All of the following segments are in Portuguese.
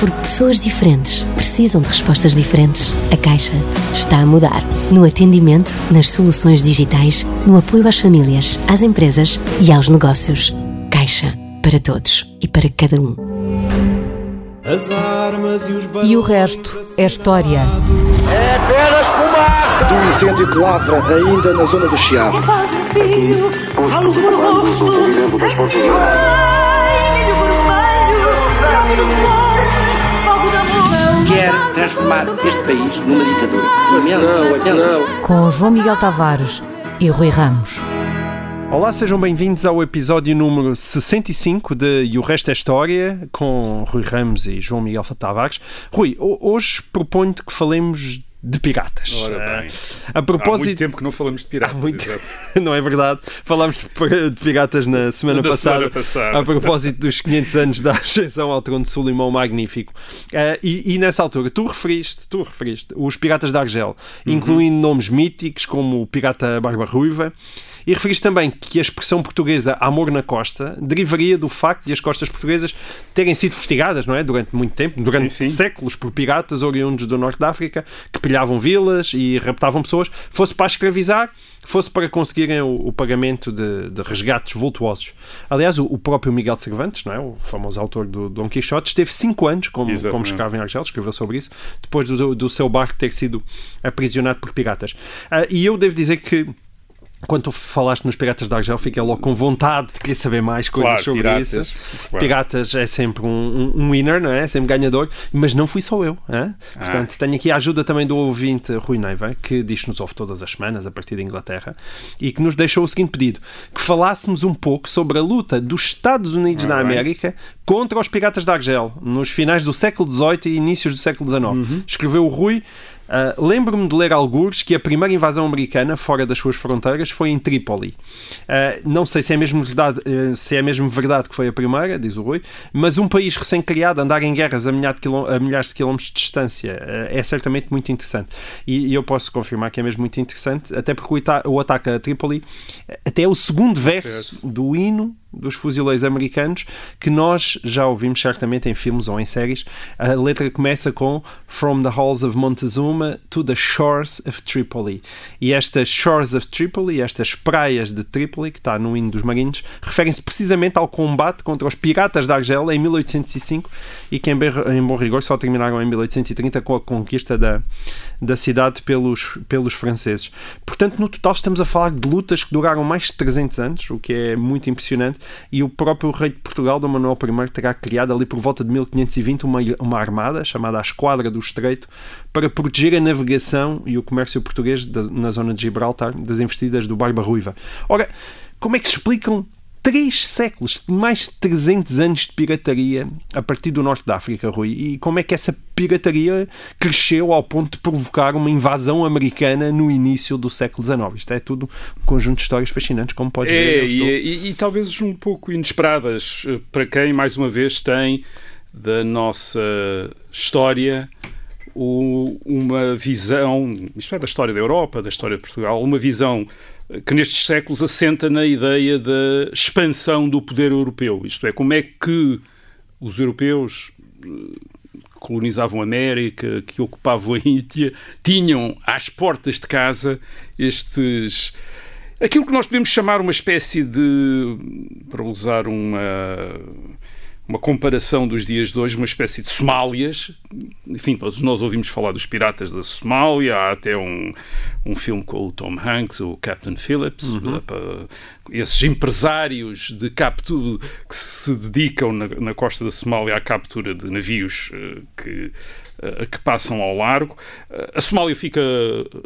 Porque pessoas diferentes precisam de respostas diferentes. A Caixa está a mudar. No atendimento, nas soluções digitais, no apoio às famílias, às empresas e aos negócios. Caixa. Para todos e para cada um. As armas e os E o resto é história. É apenas fumaça! Do incêndio que lavra ainda na zona do Chiado. Faz um filho, falo por gosto. Ai, milho vermelho, prova do cor. Quer transformar este país numa ditadura. Não, não. Com João Miguel Tavares e Rui Ramos. Olá, sejam bem-vindos ao episódio número 65 de E o Resto é História, com Rui Ramos e João Miguel Tavares. Rui, hoje proponho-te que falemos de piratas. Ora bem. A propósito... Há muito tempo que não falamos de piratas. Muito... não é verdade. Falámos de piratas na semana, Na passada, semana passada. a propósito dos 500 anos da ascensão ao trono de Sulimão Magnífico. Uh, e, e, nessa altura, tu referiste, tu referiste os piratas de Argel, Uhum. incluindo nomes míticos como o pirata Barba Ruiva. E referiste também que a expressão portuguesa amor na costa derivaria do facto de as costas portuguesas terem sido fustigadas, não é? Durante muito tempo, durante Sim, sim. séculos, por piratas oriundos do norte da África que pilhavam vilas e raptavam pessoas, fosse para escravizar, fosse para conseguirem o, o pagamento de, de resgates vultuosos. Aliás, o, o próprio Miguel de Cervantes, não é? o famoso autor do Dom Quixote, esteve cinco anos como, como escravo em Argel, escreveu sobre isso, depois do, do seu barco ter sido aprisionado por piratas. Ah, e eu devo dizer que quando tu falaste nos Piratas de Argel, fiquei logo com vontade de querer saber mais coisas Claro, sobre piratas, isso. claro. Piratas é sempre um, um- winner, não é? Sempre ganhador, mas não fui só eu. hã? Ah. Portanto, tenho aqui a ajuda também do ouvinte Rui Neiva, que diz que nos ouve todas as semanas a partir da Inglaterra e que nos deixou o seguinte pedido: que falássemos um pouco sobre a luta dos Estados Unidos da Ora bem. América contra os Piratas de Argel nos finais do século XVIII e inícios do século XIX. Uhum. Escreveu o Rui. Ah, Lembro-me de ler algures que a primeira invasão americana fora das suas fronteiras foi em Trípoli. Ah, não sei se é, mesmo verdade, eh, se é mesmo verdade que foi a primeira, diz o Rui, mas um país recém-criado andar em guerras a, milhares de quiló- a milhares de quilómetros de distância eh, é certamente muito interessante. E, e eu posso confirmar que é mesmo muito interessante, até porque o, ita- o ataque a Trípoli eh, até é o segundo Verso. do hino dos fuzileiros americanos que nós já ouvimos certamente em filmes ou em séries. A letra começa com From the halls of Montezuma to the shores of Tripoli. E estas shores of Tripoli, estas praias de Tripoli, que está no hino dos marinhos, referem-se precisamente ao combate contra os piratas de Argel em 1805 e que em bom rigor só terminaram em 1830 com a conquista da, da cidade pelos, pelos franceses. Portanto, no total estamos a falar de lutas que duraram mais de 300 anos, o que é muito impressionante, e o próprio rei de Portugal, Dom Manuel I, terá criado ali por volta de 1520 uma, uma armada chamada a Esquadra do Estreito para proteger a navegação e o comércio português da- na zona de Gibraltar das investidas do Barba Ruiva. Ora, como é que se explicam três séculos, mais de 300 anos de pirataria a partir do norte da África, Rui. E como é que essa pirataria cresceu ao ponto de provocar uma invasão americana no início do século XIX? Isto é tudo um conjunto de histórias fascinantes, como podes ver. É, eu estou- e, e- e talvez um pouco inesperadas eh, para quem, mais uma vez, tem da nossa história uma visão, isto é, da história da Europa, da história de Portugal, uma visão que nestes séculos assenta na ideia da expansão do poder europeu. Isto é, como é que os europeus eh, que colonizavam a América, que ocupavam a Índia, tinham às portas de casa estes aquilo que nós podemos chamar uma espécie de, para usar uma, uma comparação dos dias de hoje, uma espécie de Somálias. Enfim, todos nós ouvimos falar dos piratas da Somália, há até um, um filme com o Tom Hanks, o Captain Phillips, para- esses empresários de captura que se dedicam na, na costa da Somália à captura de navios eh, que que passam ao largo. A Somália fica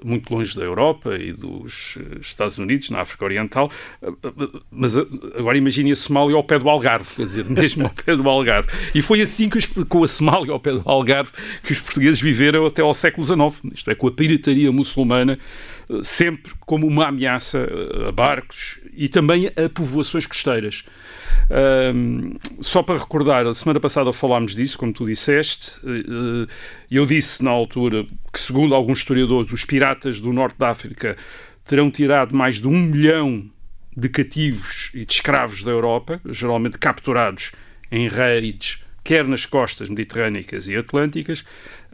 muito longe da Europa e dos Estados Unidos, na África Oriental, mas agora imagine a Somália ao pé do Algarve, quer dizer, mesmo ao pé do Algarve. E foi assim que os, com a Somália ao pé do Algarve que os portugueses viveram até ao século XIX, isto é, com a pirataria muçulmana sempre como uma ameaça a barcos e também a povoações costeiras. Só para recordar, a semana passada falámos disso, como tu disseste. Uh, eu disse na altura que, segundo alguns historiadores, os piratas do norte da África terão tirado mais de um milhão de cativos e de escravos da Europa, geralmente capturados em raids quer nas costas mediterrânicas e atlânticas,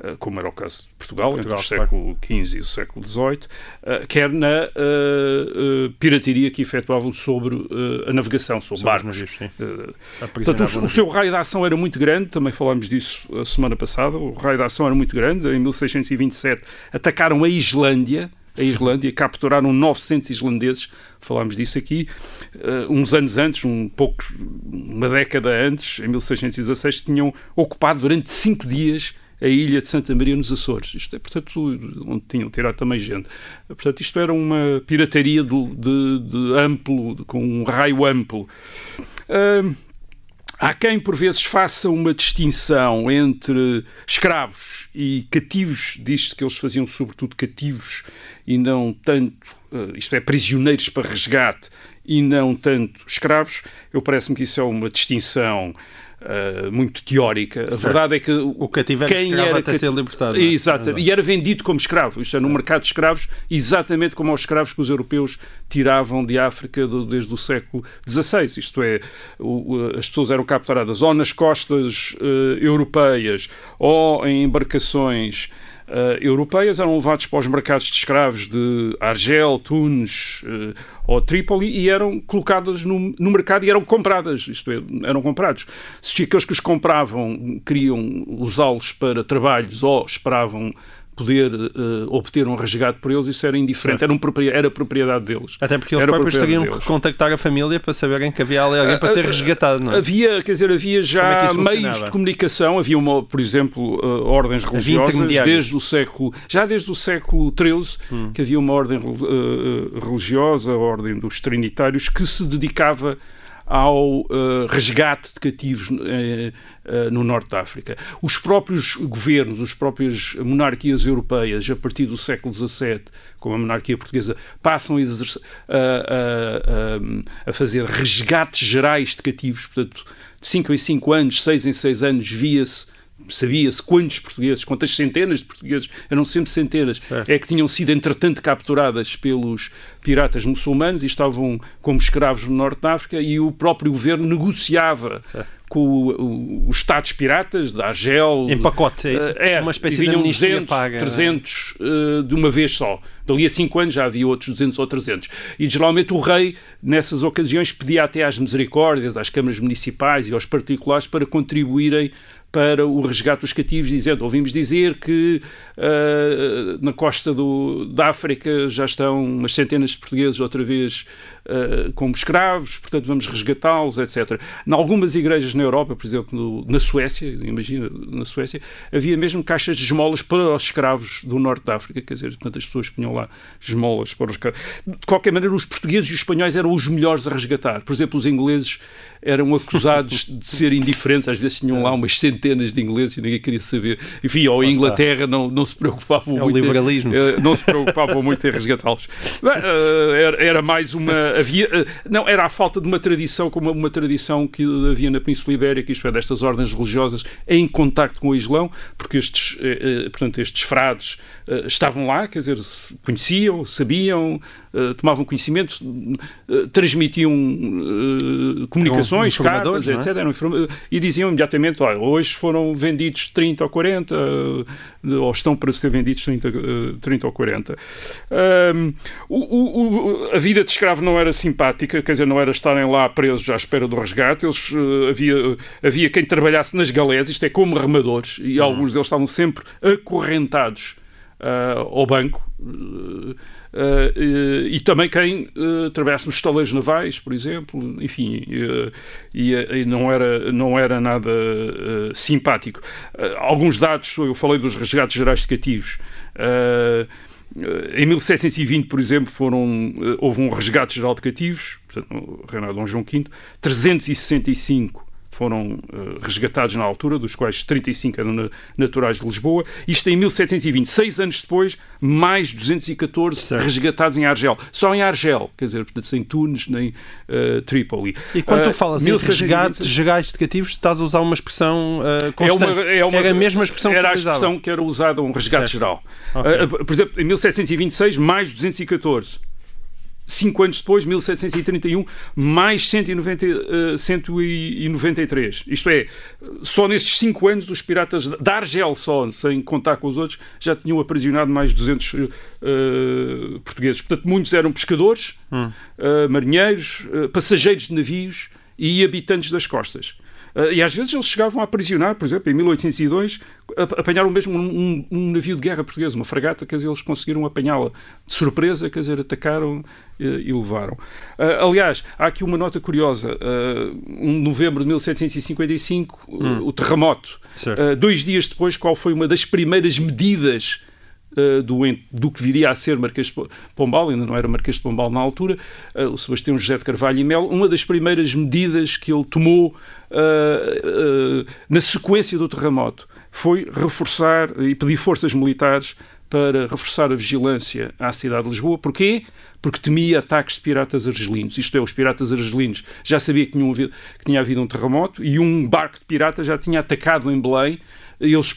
eh, como era o caso de Portugal, Portugal entre o século XV e o século XVIII, eh, quer na uh, pirataria que efetuavam sobre uh, a navegação, sobre, sobre barcos. Uh, portanto, o, o, seu raio de ação era muito grande, também falámos disso a semana passada, o raio de ação era muito grande. Em 1627 atacaram a Islândia, a Islândia, capturaram 900 islandeses, falámos disso aqui, uh, uns anos antes, um pouco, uma década antes, em 1616, tinham ocupado durante cinco dias a ilha de Santa Maria nos Açores. Isto é, portanto, onde tinham tirado também gente. Portanto, isto era uma pirataria de, de, de amplo, de, com um raio amplo. Uh, Há quem, por vezes, faça uma distinção entre escravos e cativos, diz-se que eles faziam sobretudo cativos e não tanto, eh, isto é, prisioneiros para resgate e não tanto escravos. Eu parece-me que isso é uma distinção uh, muito teórica. A verdade é que o cativo era quem era até ser libertado. É? Exato, e era vendido como escravo. Isto é, no mercado de escravos, exatamente como aos escravos que os europeus tiravam de África do, desde o século XVI. Isto é, o, as pessoas eram capturadas ou nas costas uh, europeias ou em embarcações uh, europeias eram levados para os mercados de escravos de Argel, Tunis uh, ou Trípoli e eram colocadas no, no, mercado e eram compradas, isto é, eram comprados. Se aqueles que os compravam queriam usá-los para trabalhos ou esperavam poder uh, obter um resgate por eles, isso era indiferente, era, um, era propriedade deles. Até porque eles era próprios teriam que contactar a família para saberem que havia alguém para uh, ser resgatado, não é? Havia, quer dizer, havia já é meios de comunicação, havia, uma, por exemplo, uh, ordens religiosas desde o século, já desde o século XIII, hum. que havia uma ordem religiosa, a ordem dos trinitários, que se dedicava ao uh, resgate de cativos uh, no Norte da África. Os próprios governos, as próprias monarquias europeias, a partir do século XVII, como a monarquia portuguesa, passam a, exercer, a, fazer resgates gerais de cativos, portanto, de 5 em 5 anos, 6 em 6 anos, via-se sabia-se quantos portugueses, quantas centenas de portugueses, eram sempre centenas, certo. é que tinham sido entretanto capturadas pelos piratas muçulmanos e estavam como escravos no Norte da África e o próprio governo negociava certo com os Estados piratas da Argel. Em pacote, é, isso? é uma espécie de amnistia 200, paga. 300 uh, de uma vez só. Dali a 5 anos já havia outros 200 ou 300. E geralmente o rei, nessas ocasiões, pedia até às misericórdias, às câmaras municipais e aos particulares para contribuírem para o resgate dos cativos, dizendo, ouvimos dizer que uh, na costa do, da África já estão umas centenas de portugueses outra vez uh, como escravos, portanto vamos resgatá-los, etc. Em algumas igrejas na Europa, por exemplo, na Suécia, imagina, na Suécia, havia mesmo caixas de esmolas para os escravos do norte da África, quer dizer, portanto as pessoas punham lá esmolas para os escravos. De qualquer maneira, os portugueses e os espanhóis eram os melhores a resgatar. Por exemplo, os ingleses eram acusados de ser indiferentes, às vezes tinham lá umas centenas de ingleses e ninguém queria saber. Enfim, ou a Inglaterra não, não se preocupavam é muito. O liberalismo. Em, eh, não se preocupavam muito em resgatá-los. Eh, era, era mais uma havia, eh, não, era a falta de uma tradição, como uma tradição que havia na Península Ibérica, isto é, destas ordens religiosas em contacto com o Islão, porque estes, eh, eh, portanto, estes frades estavam lá, quer dizer, conheciam, sabiam, tomavam conhecimento, transmitiam comunicações, cartas, é? etc. e diziam imediatamente, olha, hoje foram vendidos 30 ou 40, ou estão para ser vendidos 30, 30 ou 40. Um, o, o, a vida de escravo não era simpática, quer dizer, não era estarem lá presos à espera do resgate. Eles, uh, havia, havia quem trabalhasse nas galés, isto é, como remadores, e uhum. alguns deles estavam sempre acorrentados ao banco. Uh, e também quem uh, trabalhasse nos estaleiros navais, por exemplo, enfim, uh, e, e, não, era, não era nada simpático. alguns dados, eu falei dos resgates gerais de cativos. Em 1720, por exemplo, foram, houve um resgate geral de cativos, portanto, no reinado de Dom João V, 365 foram uh, resgatados na altura, dos quais 35 eram naturais de Lisboa. Isto em 1720, seis anos depois, mais 214 certo. resgatados em Argel. Só em Argel, quer dizer, sem Tunis nem uh, Trípoli. E quando tu falas em resgates resgates de cativos, estás a usar uma expressão uh, constante. É uma, é uma, era a mesma expressão que Era a expressão que era usada, um resgate certo. geral. Okay. por exemplo, em 1726, mais 214 cinco anos depois, 1731, mais 190, uh, 193. Isto é, só nesses cinco anos os piratas da Argel só, sem contar com os outros, já tinham aprisionado mais de 200 uh, portugueses. Portanto, muitos eram pescadores, hum. uh, marinheiros, uh, passageiros de navios e habitantes das costas. Uh, e às vezes eles chegavam a aprisionar, por exemplo, em 1802, apanharam mesmo um, um, navio de guerra português, uma fragata, quer dizer, eles conseguiram apanhá-la de surpresa, quer dizer, atacaram uh, e levaram. Uh, aliás, há aqui uma nota curiosa. um novembro de 1755, hum. o terremoto. dois dias depois, qual foi uma das primeiras medidas Uh, do, do, que viria a ser Marquês de Pombal, ainda não era Marquês de Pombal na altura, uh, o Sebastião José de Carvalho e Melo, uma das primeiras medidas que ele tomou uh, na sequência do terremoto foi reforçar e pedir forças militares para reforçar a vigilância à cidade de Lisboa. Porquê? Porque temia ataques de piratas argelinos. Isto é, os piratas argelinos já sabiam que, havido, que tinha havido um terremoto e um barco de piratas já tinha atacado em Belém eles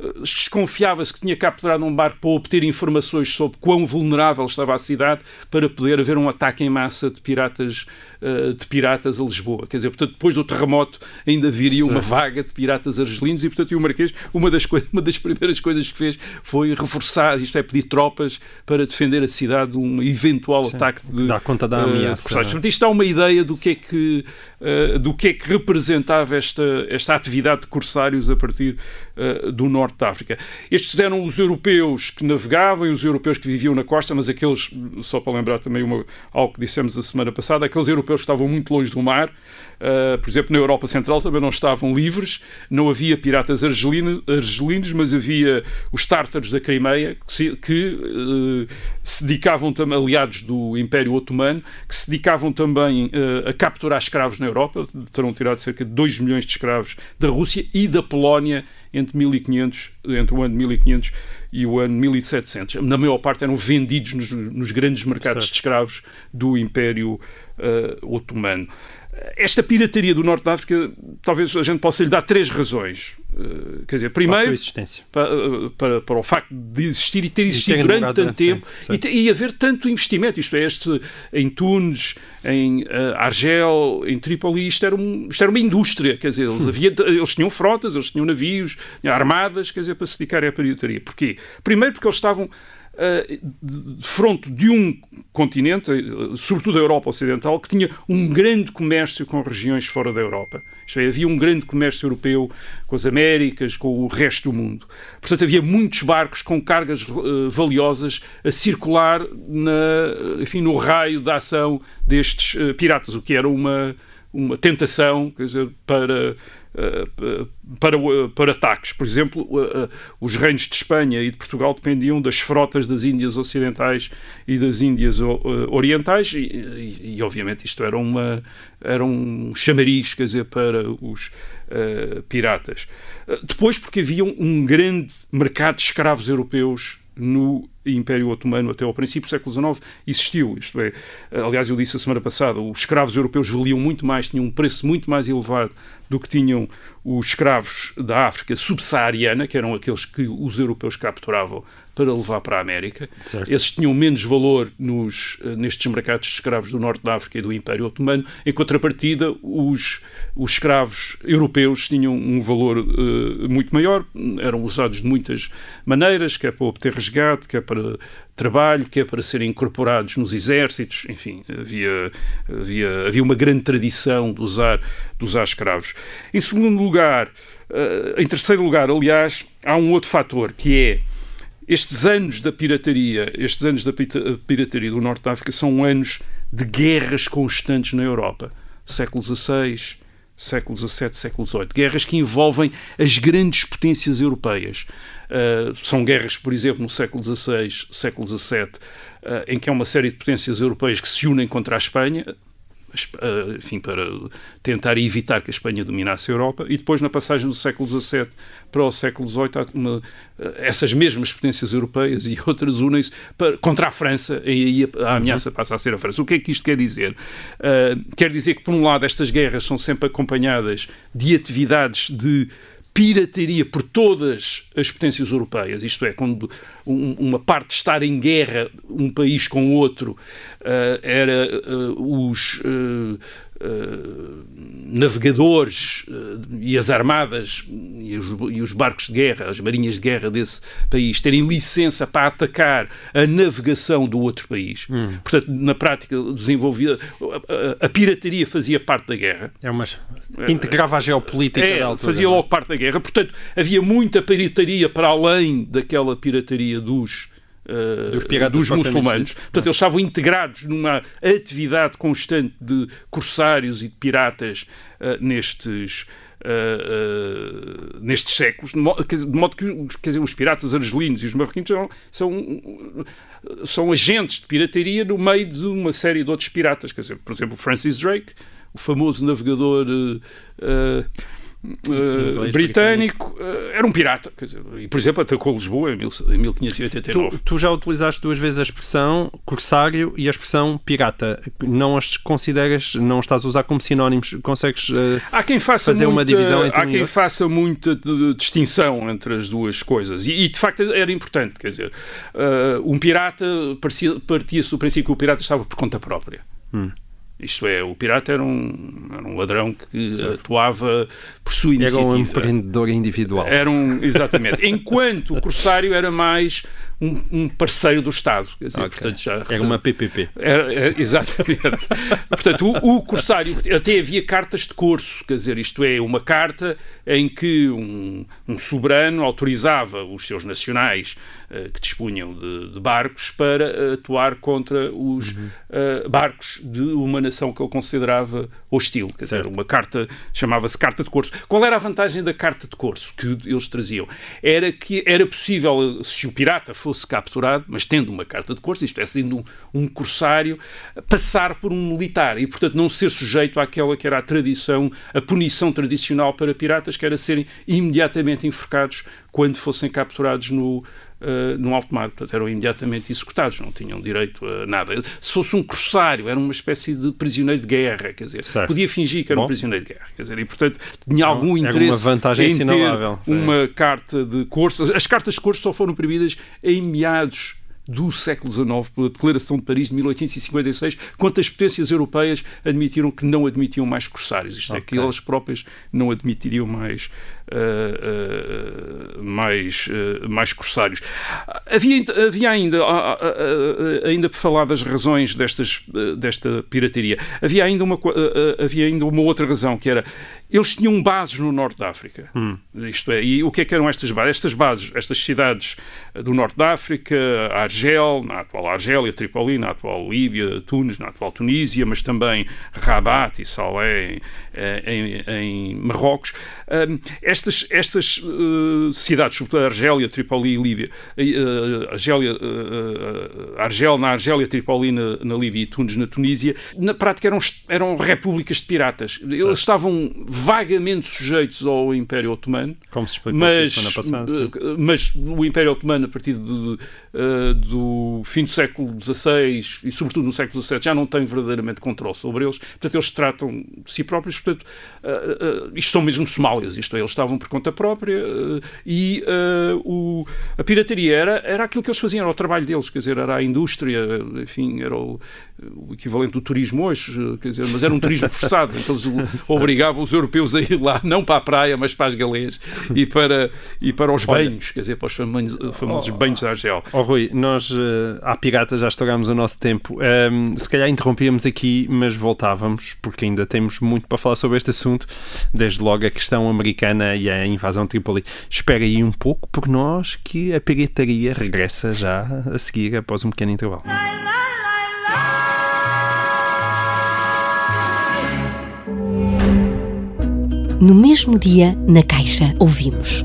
eh, desconfiava-se que tinha capturado um barco para obter informações sobre quão vulnerável estava a cidade para poder haver um ataque em massa de piratas eh, de piratas a Lisboa. Quer dizer, portanto, depois do terremoto ainda viria uma vaga de piratas argelinos e, portanto, o Marquês, uma das, uma das primeiras coisas que fez foi reforçar, isto é, pedir tropas para defender a cidade de um eventual Sim. ataque de. Dar conta da ameaça. Uh, portanto, isto dá uma ideia do que é que, uh, do que, é que representava esta, esta atividade de corsários a partir uh, do norte da África. Estes eram os europeus que navegavam e os europeus que viviam na costa, mas aqueles, só para lembrar também uma, algo que dissemos a semana passada, aqueles europeus europeus estavam muito longe do mar. Uh, por exemplo, na Europa Central também não estavam livres, não havia piratas argelino, argelinos, mas havia os tártaros da Crimeia, que, se, que uh, se dedicavam também, aliados do Império Otomano, que se dedicavam também uh, a capturar escravos na Europa, terão tirado cerca de 2 milhões de escravos da Rússia e da Polónia entre 1500, entre o ano 1500 e o ano 1700. Na maior parte eram vendidos nos, nos grandes mercados certo. de escravos do Império uh, Otomano. Esta pirataria do Norte da África, talvez a gente possa lhe dar três razões. Uh, quer dizer, primeiro, para, uh, para, para, o facto de existir e ter existido e durante tanto tempo e, e, haver tanto investimento. Isto é, este, em Tunis, em uh, Argel, em Trípoli, isto era, um, isto era uma indústria. Quer dizer, hum. havia, eles tinham frotas, eles tinham navios, armadas, quer dizer, para se dedicarem à pirataria. Porquê? Primeiro, porque eles estavam de fronte de um continente, eh, sobretudo a Europa Ocidental, que tinha um grande comércio com regiões fora da Europa. Isto é, havia um grande comércio europeu com as Américas, com o resto do mundo. Portanto, havia muitos barcos com cargas uh, valiosas a circular na, enfim, no raio da ação destes uh, piratas, o que era uma, uma tentação quer dizer, para eh, para, para ataques. Por exemplo, eh, os reinos de Espanha e de Portugal dependiam das frotas das Índias Ocidentais e das Índias eh, Orientais e, e, e obviamente isto era, uma, era um chamariz, quer dizer, para os uh, piratas. Depois porque havia um grande mercado de escravos europeus no Império Otomano até ao princípio do século XIX existiu. Isto é, aliás, eu disse a semana passada, os escravos europeus valiam muito mais, tinham um preço muito mais elevado do que tinham os escravos da África subsaariana, que eram aqueles que os europeus capturavam para levar para a América. Certo. Esses tinham menos valor nos, eh, nestes mercados de escravos do Norte da África e do Império Otomano. Em contrapartida, os, os escravos europeus tinham um valor uh, muito maior, eram usados de muitas maneiras, quer para obter resgate, quer para trabalho, quer para serem incorporados nos exércitos, enfim, havia, havia, havia uma grande tradição de usar, de usar escravos. Em segundo lugar, uh, em terceiro lugar, aliás, há um outro fator que é estes anos da pirataria, estes anos da pirataria do Norte da África são anos de guerras constantes na Europa. Século XVI, século XVII, século XVIII. Guerras que envolvem as grandes potências europeias. Uh, são guerras, por exemplo, no século XVI, século XVII, uh, em que há uma série de potências europeias que se unem contra a Espanha, enfim, para tentar evitar que a Espanha dominasse a Europa, e depois, na passagem do século XVII para o século XVIII, uma, essas mesmas potências europeias e outras unem-se contra a França, e aí a, a ameaça uhum. passa a ser a França. O que é que isto quer dizer? quer dizer que, por um lado, estas guerras são sempre acompanhadas de atividades de pirataria por todas as potências europeias, isto é, quando uma parte estar em guerra um país com o outro uh, era uh, os uh, uh, navegadores uh, e as armadas e os, e os, barcos de guerra, as marinhas de guerra desse país, terem licença para atacar a navegação do outro país. Hum. Portanto, na prática, desenvolvia a, a, pirataria fazia parte da guerra. É uma integrava a geopolítica é, da altura. Fazia é? logo parte da guerra. Portanto, havia muita pirataria para além daquela pirataria dos dos, dos muçulmanos. Portanto, eles estavam integrados numa atividade constante de corsários e de piratas uh, nestes. Uh, nestes séculos, de modo, de modo que dizer, os piratas argelinos e os marroquinos são, são, são agentes de pirataria no meio de uma série de outros piratas. Quer dizer, por exemplo, Francis Drake, o famoso navegador Uh, britânico, uh, era um pirata. Dizer, e, por exemplo, atacou Lisboa em, mil, em 1589. Tu, tu, já utilizaste duas vezes a expressão corsário e a expressão pirata. Não as consideras, não estás a usar como sinónimos? Consegues uh, há quem faça fazer muita, uma divisão entre Há quem faça muita distinção entre as duas coisas. E, e de facto era importante. Quer dizer, um pirata partia-se do princípio que o pirata estava por conta própria. Hum. Isto é, o pirata era um, era um ladrão que certo. atuava por sua iniciativa. Era um empreendedor individual. Era um, exatamente. Enquanto o corsário era mais um, um parceiro do Estado. Quer dizer, okay. portanto, já, era uma PPP. Era, era, exatamente. portanto, o, o, corsário até havia cartas de corso, quer dizer, isto é, uma carta em que um, um soberano autorizava os seus nacionais uh, que dispunham de, de, barcos para atuar contra os uhum. uh, barcos de uma nação que ele considerava hostil. Quer certo. dizer, uma carta chamava-se carta de corso. Qual era a vantagem da carta de corso que eles traziam? Era que era possível, se o pirata fosse fosse capturado, mas tendo uma carta de corso, isto é, sendo um, um corsário, passar por um militar e, portanto, não ser sujeito àquela que era a tradição, a punição tradicional para piratas, que era serem imediatamente enforcados quando fossem capturados no, Uh, no alto mar, portanto eram imediatamente executados, não tinham direito a nada. Se fosse um corsário, era uma espécie de prisioneiro de guerra, quer dizer, certo. podia fingir que era Bom. um prisioneiro de guerra, quer dizer, e portanto tinha algum Bom, interesse em ter uma carta de corso. As cartas de corso só foram proibidas em meados do século XIX, pela Declaração de Paris de 1856, quanto as potências europeias admitiram que não admitiam mais corsários. Isto okay. é, que elas próprias não admitiriam mais, uh, uh, mais, uh, mais corsários. Havia, havia ainda, ainda por falar das razões destas, desta pirataria, havia ainda, uma, havia ainda uma outra razão, que era eles tinham bases no norte da África. Hum. Isto é, e o que é que eram estas bases? Estas bases, estas cidades do norte da África, Argel, na atual Argélia, Tripoli, na atual Líbia, Tunis, na atual Tunísia, mas também Rabat e Salé em, em, em Marrocos. Estas estas uh, cidades, sobretudo Argélia, Tripoli e Líbia, uh, Argélia, Argel na Argélia, Tripoli na, na, Líbia e Tunis na Tunísia, na prática eram, eram repúblicas de piratas. Certo. Eles estavam vagamente sujeitos ao Império Otomano. Como se explicou mas, passada, mas o Império Otomano, a partir de, do fim do século XVI e sobretudo no século XVII, já não tem verdadeiramente controle sobre eles. Portanto, eles tratam de si próprios. Portanto, isto são mesmo Somálias. Isto é, eles estavam por conta própria eh, e uh, o, a pirataria era, era aquilo que eles faziam, era o trabalho deles, quer dizer, era a indústria, enfim, era o, o equivalente do turismo hoje, quer dizer, mas era um turismo forçado, então eles obrigavam os europeus a ir lá, não para a praia, mas para as galês e para, e para os banhos, quer dizer, para os famosos, famosos oh, banhos de Argel. Oh, Rui, nós uh, à pirata já estourámos o nosso tempo. Um, se calhar interrompíamos aqui, mas voltávamos, porque ainda temos muito para falar sobre este assunto, desde logo a questão americana e a invasão de Tripoli. Espera aí um pouco, por nós, que a pirataria regressa já a seguir, após um pequeno intervalo. No mesmo dia, na Caixa, ouvimos.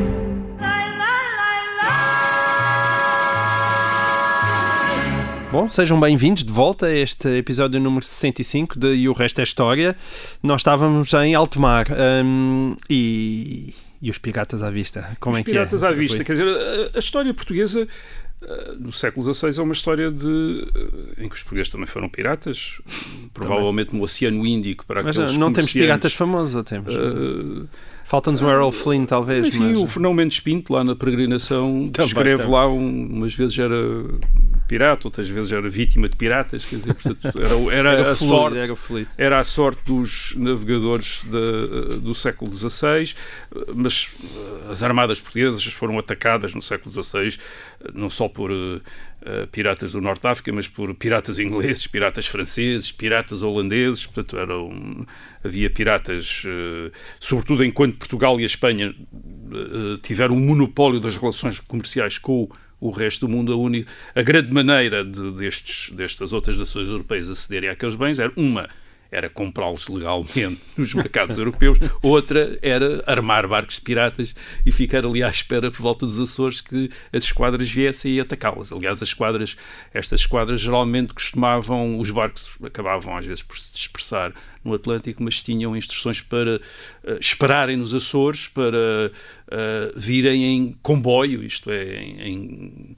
Bom, sejam bem-vindos de volta a este episódio número 65 de E o Resto é História. Nós estávamos em alto mar um, e, e os piratas à vista. Como os é piratas que é? à vista, quer dizer, a, a história portuguesa no século XVI é uma história de em que os portugueses também foram piratas, provavelmente no Oceano Índico para Mas aqueles não temos piratas famosos, temos? Uh, Falta-nos um Errol Flynn, talvez. Enfim, mas... o Fernão Mendes Pinto, lá na peregrinação, descreve lá, um, umas vezes era pirata, outras vezes era vítima de piratas, quer dizer, portanto, era, era, era a fluido, sorte, era, era, a sorte dos navegadores de, do século XVI, mas as armadas portuguesas foram atacadas no século XVI, não só por uh, piratas do Norte de África, mas por piratas ingleses, piratas franceses, piratas holandeses, portanto, eram, havia piratas, uh, sobretudo enquanto Portugal e a Espanha uh, tiveram um monopólio das relações comerciais com o o resto do mundo, a, única, a grande maneira de, destes, destas outras nações europeias acederem àqueles bens era uma era comprá-los legalmente nos mercados europeus, outra era armar barcos piratas e ficar ali à espera por volta dos Açores que as esquadras viessem e atacá-las. Aliás, as esquadras, estas esquadras geralmente costumavam, os barcos acabavam às vezes por se dispersar no Atlântico, mas tinham instruções para uh, esperarem nos Açores, para uh, virem em comboio, isto é, em, em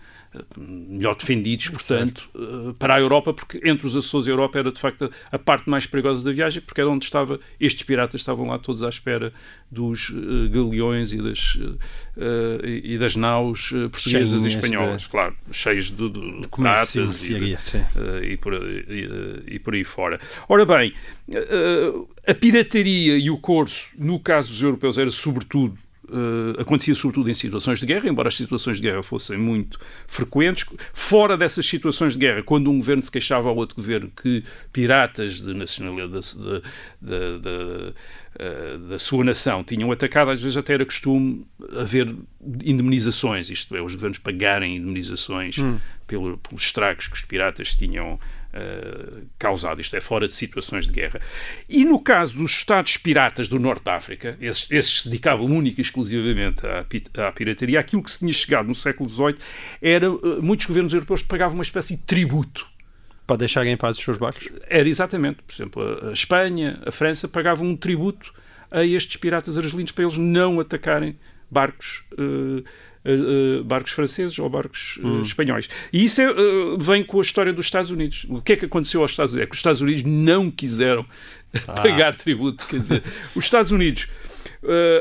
melhor defendidos, portanto, certo. para a Europa, porque entre os Açores e a Europa era de facto a parte mais perigosa da viagem, porque era onde estava, estes piratas estavam lá todos à espera dos uh, galeões e das, uh, e das naus uh, portuguesas e espanholas, de... claro, cheios de, de, de pratas e, e, por, e, por aí fora. Ora bem, a pirataria e o corso, no caso dos europeus, era sobretudo Uh, acontecia sobretudo em situações de guerra, embora as situações de guerra fossem muito frequentes. Fora dessas situações de guerra, quando um governo se queixava ao outro governo que piratas de nacionalidade da, da, da, uh, da sua nação tinham atacado, às vezes até era costume haver indemnizações, isto é, os governos pagarem indemnizações hum. pelo, pelos estragos que os piratas tinham Uh, causado, isto é, fora de situações de guerra. E no caso dos Estados piratas do Norte da África, esses, esses se dedicavam única e exclusivamente à, à, pirataria, aquilo que se tinha chegado no século XVIII era uh, muitos governos europeus pagavam uma espécie de tributo. Para deixarem em paz os seus barcos? Era exatamente. Por exemplo, a Espanha, a França pagavam um tributo a estes piratas argelinos para eles não atacarem barcos. Uh, Uh, barcos franceses ou barcos uh, hum. espanhóis. E isso é, uh, vem com a história dos Estados Unidos. O que é que aconteceu aos Estados Unidos? É que os Estados Unidos não quiseram ah. pagar tributo. Quer dizer, os Estados Unidos.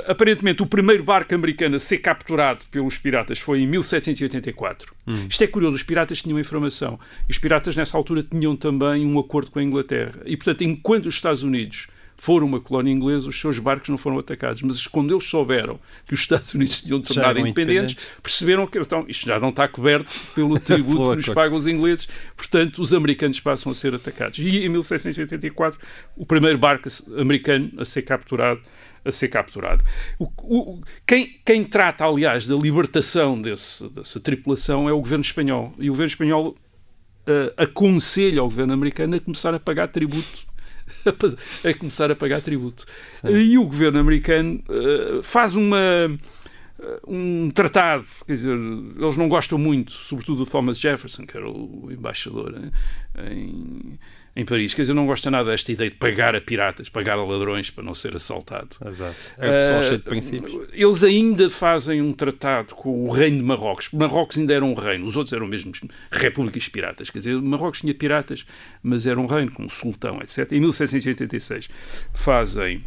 aparentemente, o primeiro barco americano a ser capturado pelos piratas foi em 1784. Hum. Isto é curioso, os piratas tinham informação. E os piratas, nessa altura, tinham também um acordo com a Inglaterra. E, portanto, enquanto os Estados Unidos foram uma colónia inglesa, os seus barcos não foram atacados. Mas quando eles souberam que os Estados Unidos se tinham tornado independentes, perceberam que então, isto já não está coberto pelo tributo que nos pagam os ingleses, portanto, os americanos passam a ser atacados. E em 1784, o primeiro barco americano a ser capturado a ser capturado. O, o, quem, quem, trata, aliás, da libertação desse, dessa tripulação é o governo espanhol. E o governo espanhol uh, aconselha ao governo americano a começar a pagar tributo a começar a pagar tributo. Sim. E o governo americano uh, faz uma eh, um tratado, quer dizer, eles não gostam muito, sobretudo do Thomas Jefferson, que era o embaixador em, em Paris. Quer dizer, não gosta nada desta ideia de pagar a piratas, pagar a ladrões para não ser assaltado. Exato. É o pessoal uh, cheio de princípios. Eles ainda fazem um tratado com o reino de Marrocos. Marrocos ainda era um reino, os outros eram mesmo repúblicas piratas. Quer dizer, Marrocos tinha piratas, mas era um reino com um sultão, etc. Em 1786 fazem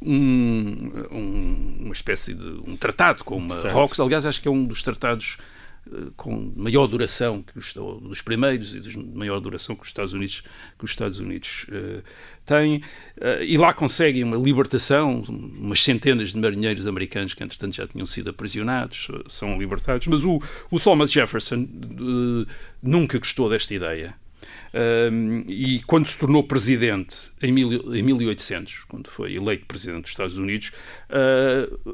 um, um, uma espécie de um tratado com Marrocos. Aliás, acho que é um dos tratados com maior duração que os dos primeiros e de maior duração que os Estados Unidos que os Estados Unidos uh, têm. Uh, e lá conseguem uma libertação umas centenas de marinheiros americanos que entretanto já tinham sido aprisionados são libertados. Mas o, o Thomas Jefferson uh, nunca gostou desta ideia. E quando se tornou presidente em, mil, em 1800, quando foi eleito presidente dos Estados Unidos,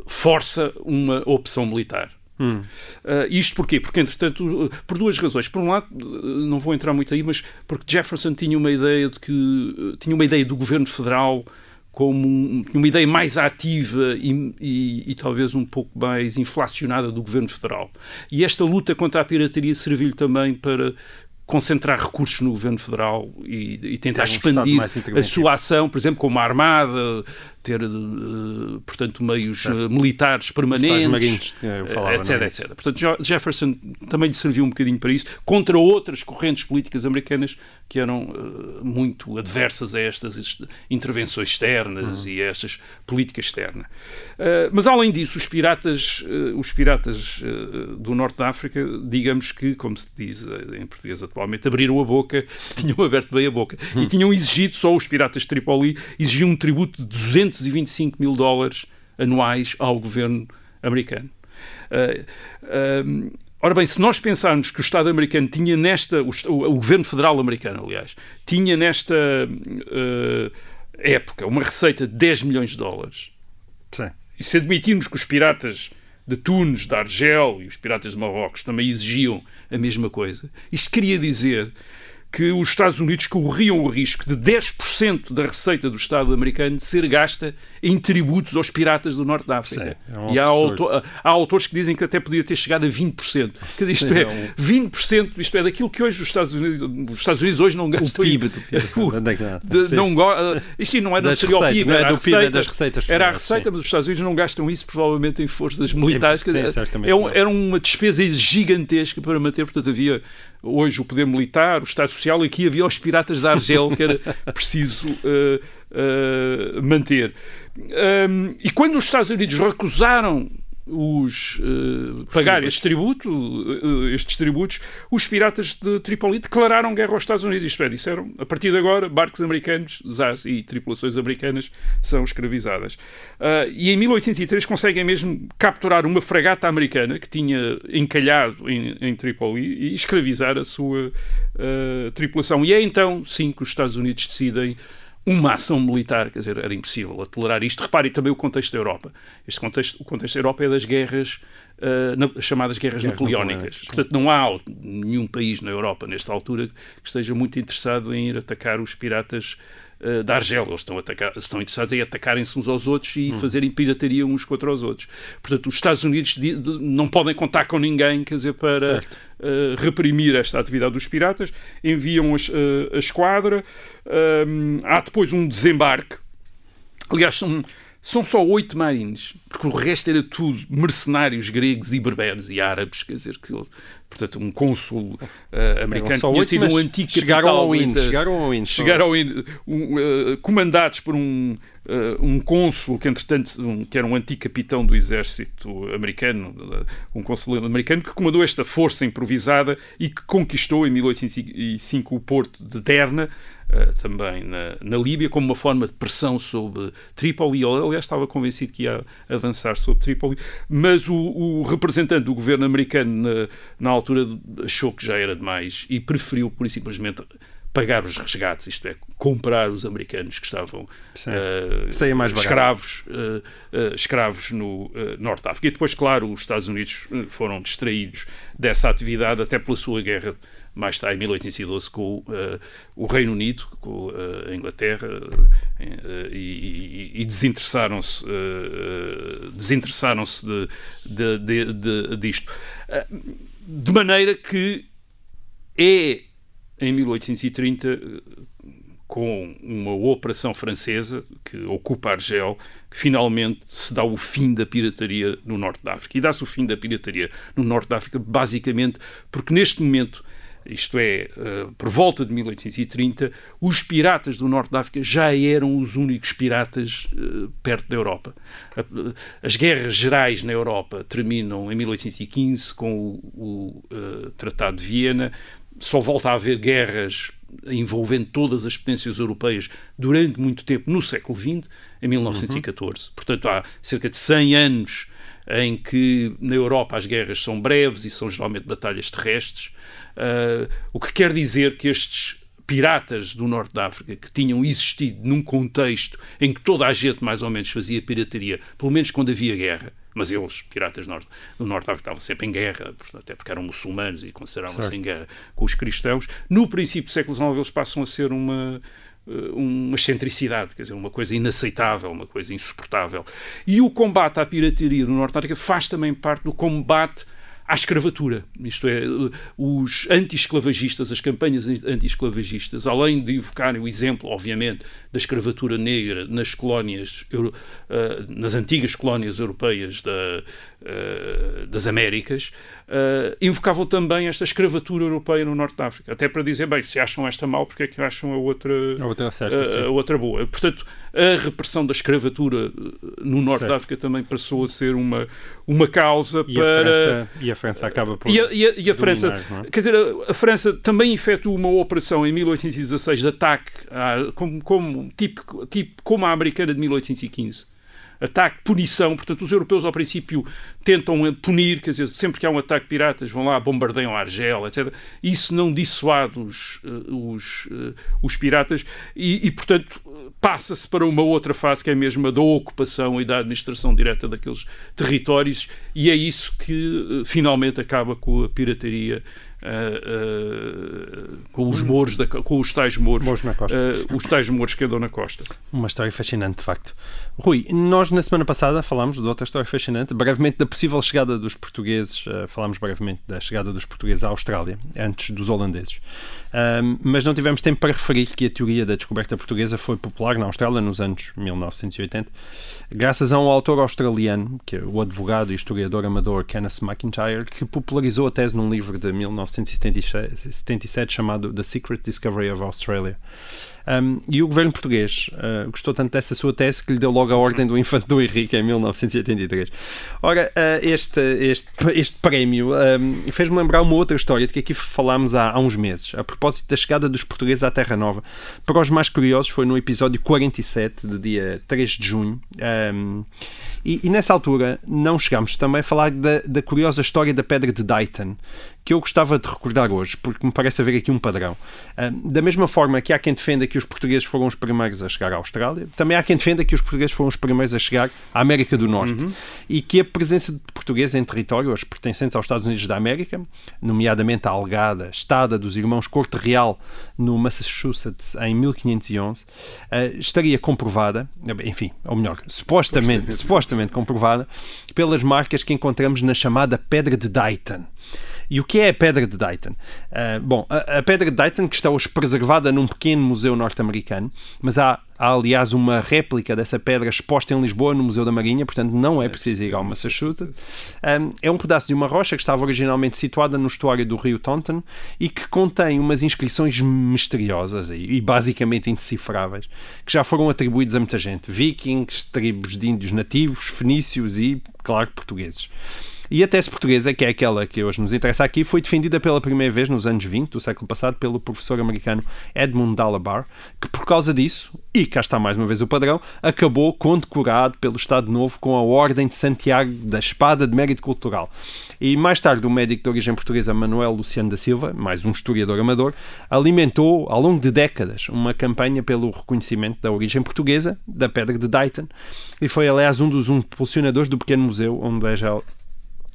força uma opção militar. Hum. Uh, isto porquê? Porque, entretanto, por duas razões. Por um lado, não vou entrar muito aí, mas porque Jefferson tinha uma ideia de que tinha uma ideia do governo federal como um, uma ideia mais ativa e, e, e, talvez um pouco mais inflacionada do governo federal. E esta luta contra a pirataria serviu-lhe também para concentrar recursos no governo federal e, e tentar um expandir a sua ação, por exemplo, com uma armada, ter, uh, portanto, meios uh, militares permanentes, marinhos, falava, etc, etc. Portanto, Jefferson também lhe serviu um bocadinho para isso, contra outras correntes políticas americanas que eram uh, muito adversas a estas intervenções externas uhum. e a estas políticas externas. mas, além disso, os piratas, os piratas do Norte da África, digamos que, como se diz em português atualmente, abriram a boca, tinham aberto bem a boca, uhum. e tinham exigido, só os piratas de Tripoli, exigiam um tributo de 200 225 mil dólares anuais ao governo americano. Uh, uh, ora bem, se nós pensarmos que o Estado americano tinha nesta, o, o governo federal americano, aliás, tinha nesta uh, época uma receita de 10 milhões de dólares, Sim. e se admitirmos que os piratas de Tunes, de Argel e os piratas de Marrocos também exigiam a mesma coisa, isto queria dizer que os Estados Unidos corriam o risco de 10% da receita do Estado americano ser gasta em tributos aos piratas do Norte da África. Sim, é um e há, autor, há, autores que dizem que até podia ter chegado a 20%. Quer dizer, isto Sim, é, é um... 20%, isto é daquilo que hoje os Estados Unidos, os Estados Unidos hoje não gastam. O PIB do PIB. de, não, isto não era, seria o PIB, não é do PIB, é das receitas. Era a receita, mas os Estados Unidos não gastam isso provavelmente em forças militares. Sim, dizer, é era uma despesa gigantesca para manter, portanto havia hoje o poder militar, o Estado Social, e aqui havia os piratas da Argel que era preciso uh, uh, manter. Um, e quando os Estados Unidos recusaram os, uh, pagar este tributo, uh, estes tributos, os piratas de Tripoli declararam guerra aos Estados Unidos. Isto é, disseram, a partir de agora, barcos americanos e tripulações americanas são escravizadas. Uh, e em 1803 conseguem mesmo capturar uma fragata americana que tinha encalhado em, em Tripoli e escravizar a sua tripulação. E é então, sim, que os Estados Unidos decidem uma ação militar, quer dizer, era impossível a tolerar isto. Repare também o contexto da Europa. Este contexto, o contexto da Europa é das guerras, uh, na, chamadas guerras, guerras napoleónicas. Portanto, não há nenhum país na Europa, nesta altura, que esteja muito interessado em ir atacar os piratas uh, da Argélia. Eles estão, atacar, estão interessados em atacarem-se uns aos outros e hum. fazerem pirataria uns contra os outros. Portanto, os Estados Unidos não podem contar com ninguém, quer dizer, para uh, reprimir esta atividade dos piratas. Enviam a, uh, a esquadra. há depois um desembarque. Aliás, são são só oito marines, porque o resto era tudo mercenários gregos e berberes e árabes, quer dizer, que, portanto, um cônsul uh, americano tinha oito, sido um antigo chegaram. Ao INE, chegaram ao. Chegaram ao um, uh, comandados por um, uh, um cônsul que, entretanto, um, que era um antigo capitão do exército americano, um cônsul americano, que comandou esta força improvisada e que conquistou em 1805 o porto de Derna, uh, também na, na Líbia, como uma forma de pressão sobre Trípoli. Ele, aliás, estava convencido que ia avançar sobre Trípoli, mas o, o representante do governo americano na, na altura achou que já era demais e preferiu, por simplesmente, pagar os resgates, isto é, comprar os americanos que estavam uh, mais escravos, uh, uh, escravos no Norte de África. E depois, claro, os Estados Unidos foram distraídos dessa atividade até pela sua guerra mais tarde, em 1812, com uh, o Reino Unido, com uh, a Inglaterra, uh, e, e, e desinteressaram-se desinteressaram-se de, de, de, de, disto. de maneira que é, em 1830, com uma operação francesa que ocupa Argel, finalmente se dá o fim da pirataria no Norte da África. E dá-se o fim da pirataria no Norte da África basicamente porque neste momento isto é, uh, por volta de 1830, os piratas do Norte da África já eram os únicos piratas uh, perto da Europa. As guerras gerais na Europa terminam em 1815 com o, o Tratado de Viena, só volta a haver guerras envolvendo todas as potências europeias durante muito tempo no século XX, em 1914. Uhum. Portanto, há cerca de 100 anos em que na Europa as guerras são breves e são geralmente batalhas terrestres, uh, o que quer dizer que estes piratas do Norte da África que tinham existido num contexto em que toda a gente mais ou menos fazia pirataria, pelo menos quando havia guerra, mas eles, piratas do Norte, do Norte estavam sempre em guerra, até porque eram muçulmanos e consideravam-se em guerra com os cristãos. No princípio do século XIX, eles passam a ser uma eh, uma excentricidade, quer dizer, uma coisa inaceitável, uma coisa insuportável. E o combate à pirataria no Norte da África faz também parte do combate à escravatura. Isto é, os anti-esclavagistas, as campanhas anti-esclavagistas, além de invocarem o exemplo, obviamente, da escravatura negra nas colónias, eh, nas antigas colónias europeias da, eh, das Américas, uh, invocavam também esta escravatura europeia no Norte da África, até para dizer, bem, se acham esta mal, porque é que acham a outra, a outra, certa, a, a outra boa? Portanto, a repressão da escravatura no Norte certo. da África também passou a ser uma, uma causa e para... A França, e a França acaba por... E a, e a, e a França, é? quer dizer, a, a, França também efetua uma operação em 1816 de ataque, a, como, como, tipo, tipo, como a americana de 1815, ataque, punição. Portanto, os europeus, ao princípio, tentam punir, quer dizer, sempre que há um ataque de piratas, vão lá, bombardeiam a Argel, etc. Isso não dissuade os, eh, os, eh, os piratas e, e portanto, passa-se para uma outra fase, que é a da ocupação e da administração direta daqueles territórios, e é isso que eh, finalmente acaba com a pirataria Uh, uh, com os mouros, da, com os tais mouros, uh, os tais mouros que andam na costa. Uma história fascinante, de facto. Rui, nós na semana passada falámos de outra história fascinante, brevemente da possível chegada dos portugueses, falámos brevemente da chegada dos portugueses à Austrália, antes dos holandeses. mas não tivemos tempo para referir que a teoria da descoberta portuguesa foi popular na Austrália nos anos 1980, graças a um autor australiano, que é o advogado e historiador amador Kenneth McIntyre, que popularizou a tese num livro de 19 1977 chamado The Secret Discovery of Australia. Um, e o governo português uh, gostou tanto dessa sua tese que lhe deu logo a ordem do Infante do Henrique em 1983. Ora, uh, este, este, este prémio um, fez-me lembrar uma outra história de que aqui falámos há, há, uns meses, a propósito da chegada dos portugueses à Terra Nova. Para os mais curiosos, foi no episódio 47, de dia 3 de junho. Um, e, e, nessa altura não chegámos também a falar da, da curiosa história da Pedra de Dayton, que eu gostava de recordar hoje, porque me parece haver aqui um padrão. da mesma forma que há quem defenda que os portugueses foram os primeiros a chegar à Austrália, também há quem defenda que os portugueses foram os primeiros a chegar à América do Norte uhum. e que a presença de portugueses em territórios pertencentes aos Estados Unidos da América, nomeadamente a Algada, estada dos irmãos Corte Real no Massachusetts em 1511, eh, estaria comprovada, enfim, ou melhor, supostamente, supostamente comprovada pelas marcas que encontramos na chamada Pedra de Dayton. E o que é a Pedra de Dayton? Uh, bom, a, a, Pedra de Dayton, que está hoje preservada num pequeno museu norte-americano, mas há, há, aliás, uma réplica dessa pedra exposta em Lisboa, no Museu da Marinha, portanto não é preciso ir ao Massachusetts. Um, é um pedaço de uma rocha que estava originalmente situada no estuário do rio Taunton e que contém umas inscrições misteriosas e, e basicamente indecifráveis, que já foram atribuídos a muita gente. Vikings, tribos de índios nativos, fenícios e, claro, portugueses. E a tese portuguesa, que é aquela que hoje nos interessa aqui, foi defendida pela primeira vez nos anos 20 do século passado pelo professor americano Edmund Dalabar, que por causa disso, e cá está mais uma vez o padrão, acabou condecorado pelo Estado Novo com a Ordem de Santiago da Espada de Mérito Cultural. E mais tarde, o médico de origem portuguesa Manuel Luciano da Silva, mais um historiador amador, alimentou ao longo de décadas uma campanha pelo reconhecimento da origem portuguesa da Pedra de Dayton e foi, aliás, um dos impulsionadores do pequeno museu onde é já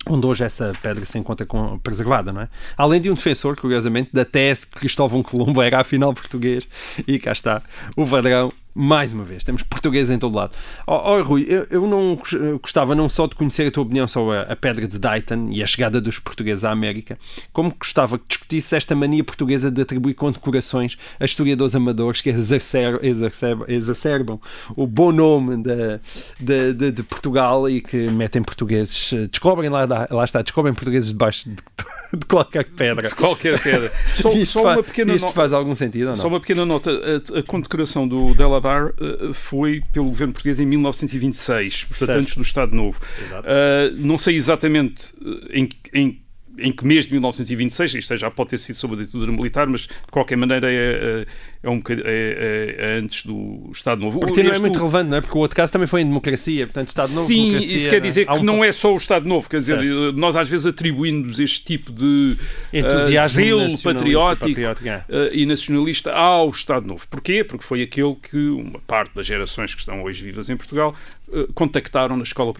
onde hoje essa pedra se encontra com, preservada, não é? Além de um defensor, curiosamente, da tese que Cristóvão Colombo era afinal português, e cá está o padrão mais uma vez, temos português em todo lado. Ó oh, Rui, eu, eu, não gostava não só de conhecer a tua opinião sobre a, a, pedra de Dayton e a chegada dos portugueses à América, como gostava que discutisse esta mania portuguesa de atribuir condecorações a historiadores amadores que exacerbam, exacerbam, exacerbam o bom nome de, de, de, de, Portugal e que metem portugueses, descobrem lá, lá está, descobrem portugueses debaixo de, de qualquer pedra. De qualquer pedra. Só, isto, só faz, uma pequena isto faz algum sentido ou não? Só uma pequena nota. A, a condecoração do Delabar uh, foi pelo governo português em 1926, portanto certo. antes do Estado Novo. Uh, não sei exatamente em, em em que mês de 1926, isto já pode ter sido sob a ditadura militar, mas de qualquer maneira é, é, um é, é, é antes do Estado Novo. Porque não é muito relevante, não é? Porque o outro caso também foi em democracia, portanto, Estado Novo. Sim, isso quer dizer que não é só o Estado Novo, quer dizer, certo. nós às vezes atribuímos este tipo de eh, entusiasmo uh, zelo patriótico, patriótico uh, e nacionalista ao Estado Novo. Porquê? Porque foi aquele que uma parte das gerações que estão hoje vivas em Portugal contactaram na escola,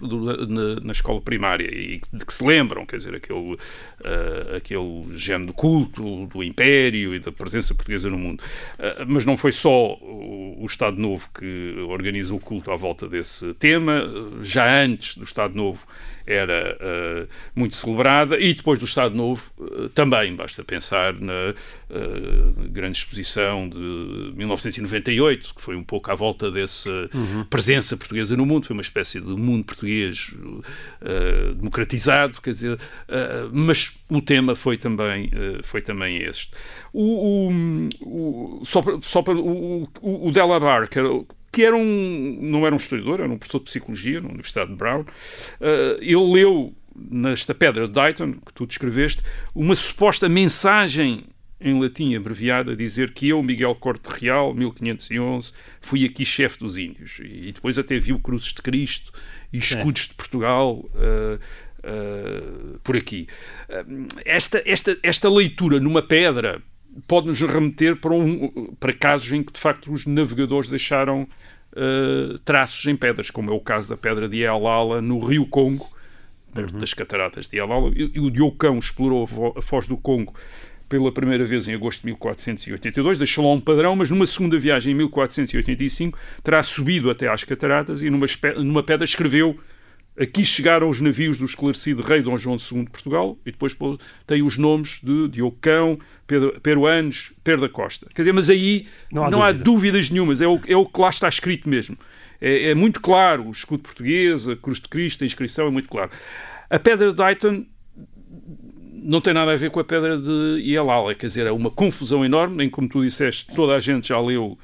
na, escola primária e de que se lembram, quer dizer, aquele uh, aquele género de culto do Império e da presença portuguesa no mundo. Uh, mas não foi só o, o, Estado Novo que organiza o culto à volta desse tema. Já antes do Estado Novo era uh, muito celebrada e depois do Estado Novo uh, também. Basta pensar na uh, grande exposição de 1998, que foi um pouco à volta dessa uhum. presença portuguesa no mundo. Foi uma espécie de mundo português democratizado, quer dizer, mas o tema foi também, foi também este. O, o, o só para, só para o, o, o Delabar, que era um, não era um historiador, era um professor de psicologia na Universidade de Brown. Uh, ele leu nesta pedra de Dayton, que tu descreveste, uma suposta mensagem em latim abreviada a dizer que eu, Miguel Corte Real, 1511, fui aqui chefe dos índios. E depois até viu cruzes de Cristo e escudos é. de Portugal uh, uh, por aqui. Uh, esta, esta, esta leitura numa pedra pode-nos remeter para, um, para casos em que, de facto, os navegadores deixaram uh, traços em pedras, como é o caso da pedra de Elala no Rio Congo, perto uhum. das cataratas de Elala. E, o Diocão explorou a foz do Congo pela primeira vez em agosto de 1482, deixou lá um padrão, mas numa segunda viagem em 1485 terá subido até às cataratas e numa, numa pedra escreveu Aqui chegaram os navios do esclarecido rei Dom João II de Portugal e depois tem os nomes de Diocão, Pedro, Peruanos, Pedro da Costa. Quer dizer, mas aí não há, não dúvida. há dúvidas nenhumas, é o, é o que lá está escrito mesmo. É, é, muito claro, o escudo português, a cruz de Cristo, a inscrição é muito claro. A pedra de Dayton não tem nada a ver com a pedra de Ialala, quer dizer, é uma confusão enorme, nem como tu disseste, toda a gente já leu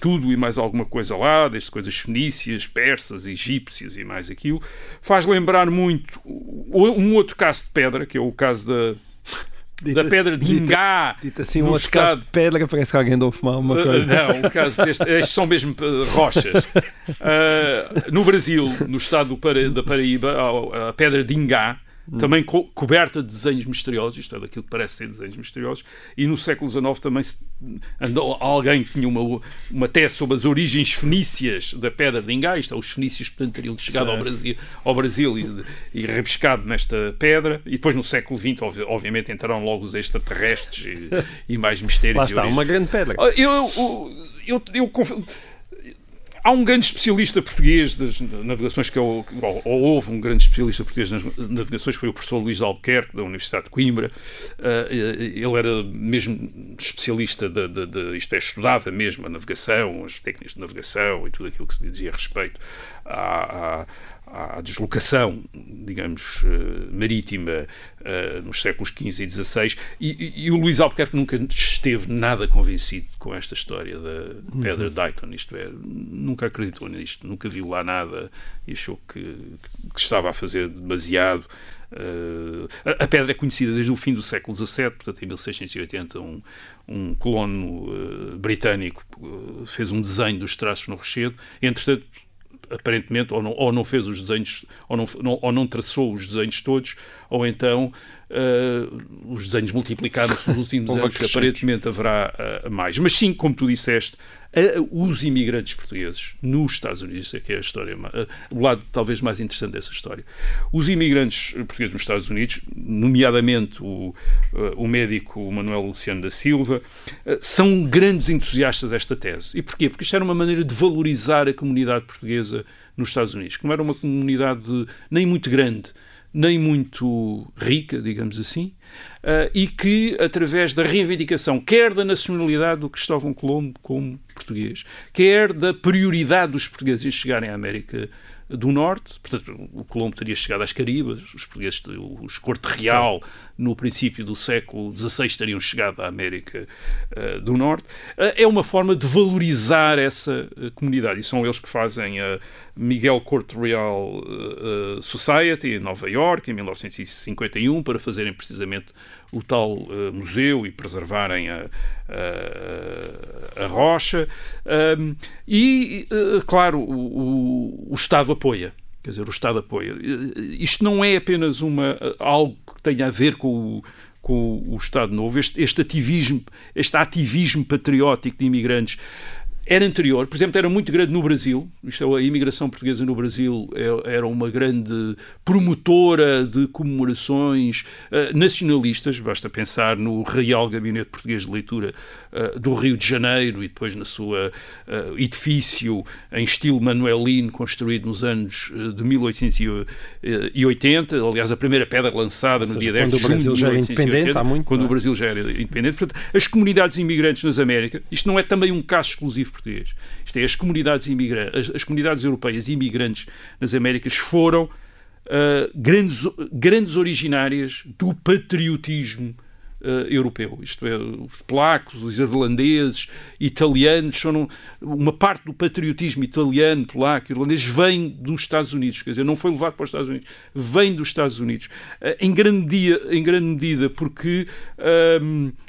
tudo e mais alguma coisa lá, desde coisas fenícias, persas, egípcias e mais aquilo, faz lembrar muito um outro caso de pedra, que é o caso da, Dita, da pedra de Ingá. Dito assim, um outro estado... caso de pedra, parece que alguém andou a fumar uma uh, coisa. Uh, não, o caso deste, estes são mesmo uh, rochas. Uh, no Brasil, no estado Para, da Paraíba, a, a pedra de Ingá, Hum. também co coberta de desenhos misteriosos, isto é daquilo que parece ser desenhos misteriosos, e no século XIX também se, andou, alguém que tinha uma, uma tese sobre as origens fenícias da pedra de Ingá, isto é, os fenícios, portanto, teriam chegado ao Brasil, ao Brasil e, e rabiscado nesta pedra, e depois no século XX, obviamente, entraram logo os extraterrestres e, e mais mistérios. Lá está, uma grande pedra. Eu, eu, eu, eu Há um grande especialista português das navegações, que é o, ou, ou, houve um grande especialista português nas navegações, que foi o professor Luís Albuquerque, da Universidade de Coimbra. Uh, ele era mesmo especialista, de, de, de, isto é, estudava mesmo a navegação, as técnicas de navegação e tudo aquilo que se dizia a respeito à, à à deslocação, digamos, uh, marítima uh, nos séculos XV e XVI, e, e, o Luís Albuquerque nunca esteve nada convencido com esta história da Pedra uhum. Dayton, isto é, nunca acreditou nisto, nunca viu lá nada e achou que, que estava a fazer demasiado. Uh, a, a, pedra é conhecida desde o fim do século XVII, portanto, em 1680, um, um colono britânico fez um desenho dos traços no rochedo, entretanto, aparentemente, ou não, ou não fez os desenhos, ou não, não, ou não traçou os desenhos todos, ou então os desenhos multiplicaram-se nos últimos anos, que aparentemente haverá uh, mais. Mas sim, como tu disseste, os imigrantes portugueses nos Estados Unidos, isso é que é a história, o lado talvez mais interessante dessa história. Os imigrantes portugueses nos Estados Unidos, nomeadamente o, o médico Manuel Luciano da Silva, são grandes entusiastas desta tese. E porquê? Porque isto era uma maneira de valorizar a comunidade portuguesa nos Estados Unidos, que não era uma comunidade nem muito grande, nem muito rica, digamos assim, uh, e que, através da reivindicação, quer da nacionalidade do Cristóvão Colombo como português, quer da prioridade dos portugueses em chegarem à América do Norte, portanto, o Colombo teria chegado às Caribas, os portugueses, os Corte Real, Sim. no princípio do século XVI, teriam chegado à América uh, do Norte. Uh, é uma forma de valorizar essa uh, comunidade, e são eles que fazem a Miguel Corte Real Society, em Nova York, em 1951, para fazerem precisamente o tal uh, museu e preservarem a, a, a rocha. Um, e, uh, claro, o, o, Estado apoia. Quer dizer, o Estado apoia. Isto não é apenas uma, algo que tenha a ver com o, com o Estado Novo. Este, este ativismo, este ativismo patriótico de imigrantes era anterior, por exemplo, era muito grande no Brasil, isto é, a imigração portuguesa no Brasil é, era uma grande promotora de comemorações uh, nacionalistas, basta pensar no Real Gabinete Português de Leitura uh, do Rio de Janeiro e depois na sua uh, edifício em estilo manuelino construído nos anos de 1880, aliás a primeira pedra lançada no seja, dia 10 de junho de 1880, já era independente, há muito, quando é? o Brasil já era independente. Portanto, as comunidades imigrantes nas Américas, isto não é também um caso exclusivo português. Isto é, as comunidades, as, as comunidades europeias imigrantes nas Américas foram uh, grandes, grandes originárias do patriotismo Uh, europeu. Isto é, os polacos, os irlandeses, italianos, são uma parte do patriotismo italiano, polaco, irlandês vem dos Estados Unidos, quer dizer, não foi levado para os Estados Unidos, vem dos Estados Unidos. Uh, em, grande dia, em grande medida porque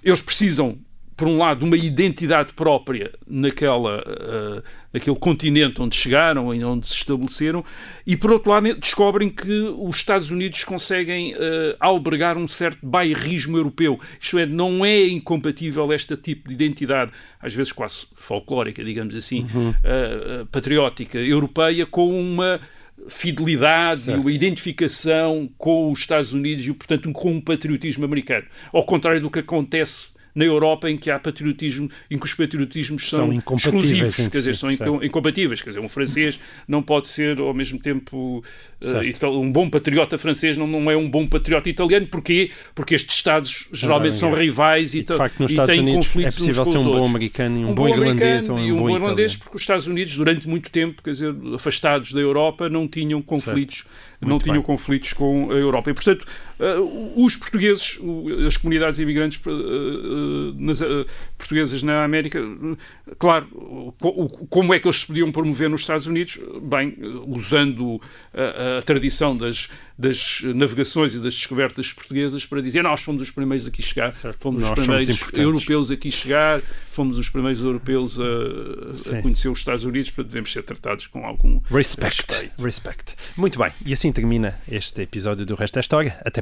eles precisam por um lado, uma identidade própria naquela, uh, naquele continente onde chegaram, onde se estabeleceram, e por outro lado, descobrem que os Estados Unidos conseguem uh, albergar um certo bairrismo europeu. Isto é, não é incompatível este tipo de identidade, às vezes quase folclórica, digamos assim, uhum. uh, patriótica europeia, com uma fidelidade, certo. uma identificação com os Estados Unidos e, portanto, com um patriotismo americano. Ao contrário do que acontece na Europa em que há patriotismo, em que os patriotismos são, são exclusivos, quer dizer, são incompatíveis. Quer dizer, um francês não pode ser ao mesmo tempo uh, um bom patriota francês, não, não é um bom patriota italiano. Porquê? Porque estes Estados geralmente são rivais e, e, de facto, nos e têm Unidos conflitos é possível ser um bom americano e um, um bom irlandês ou um, e um bom, irlandês, porque os Estados Unidos, durante muito tempo, quer dizer, afastados da Europa, não tinham conflitos, não tinham conflitos com a Europa. E, portanto, os portugueses, as comunidades imigrantes uh, nas, portuguesas na América, claro, como é que eles se podiam promover nos Estados Unidos? Bem, usando a, a tradição das, das navegações e das descobertas portuguesas para dizer nós fomos os primeiros aqui chegar, certo. fomos nós os primeiros europeus aqui chegar, fomos os primeiros europeus a, a, conhecer os Estados Unidos, para devemos ser tratados com algum respect. respeito. Respect. Muito bem, e assim termina este episódio do Resto da História. Até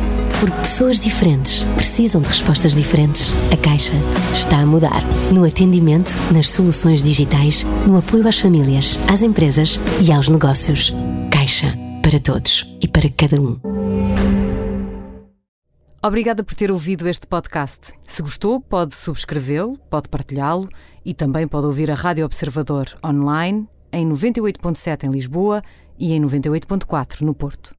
Porque pessoas diferentes precisam de respostas diferentes. A Caixa está a mudar. No atendimento, nas soluções digitais, no apoio às famílias, às empresas e aos negócios. Caixa. Para todos e para cada um. Obrigada por ter ouvido este podcast. Se gostou, pode subscrevê-lo, pode partilhá-lo e também pode ouvir a Rádio Observador online em 98.7 em Lisboa e em 98.4 no Porto.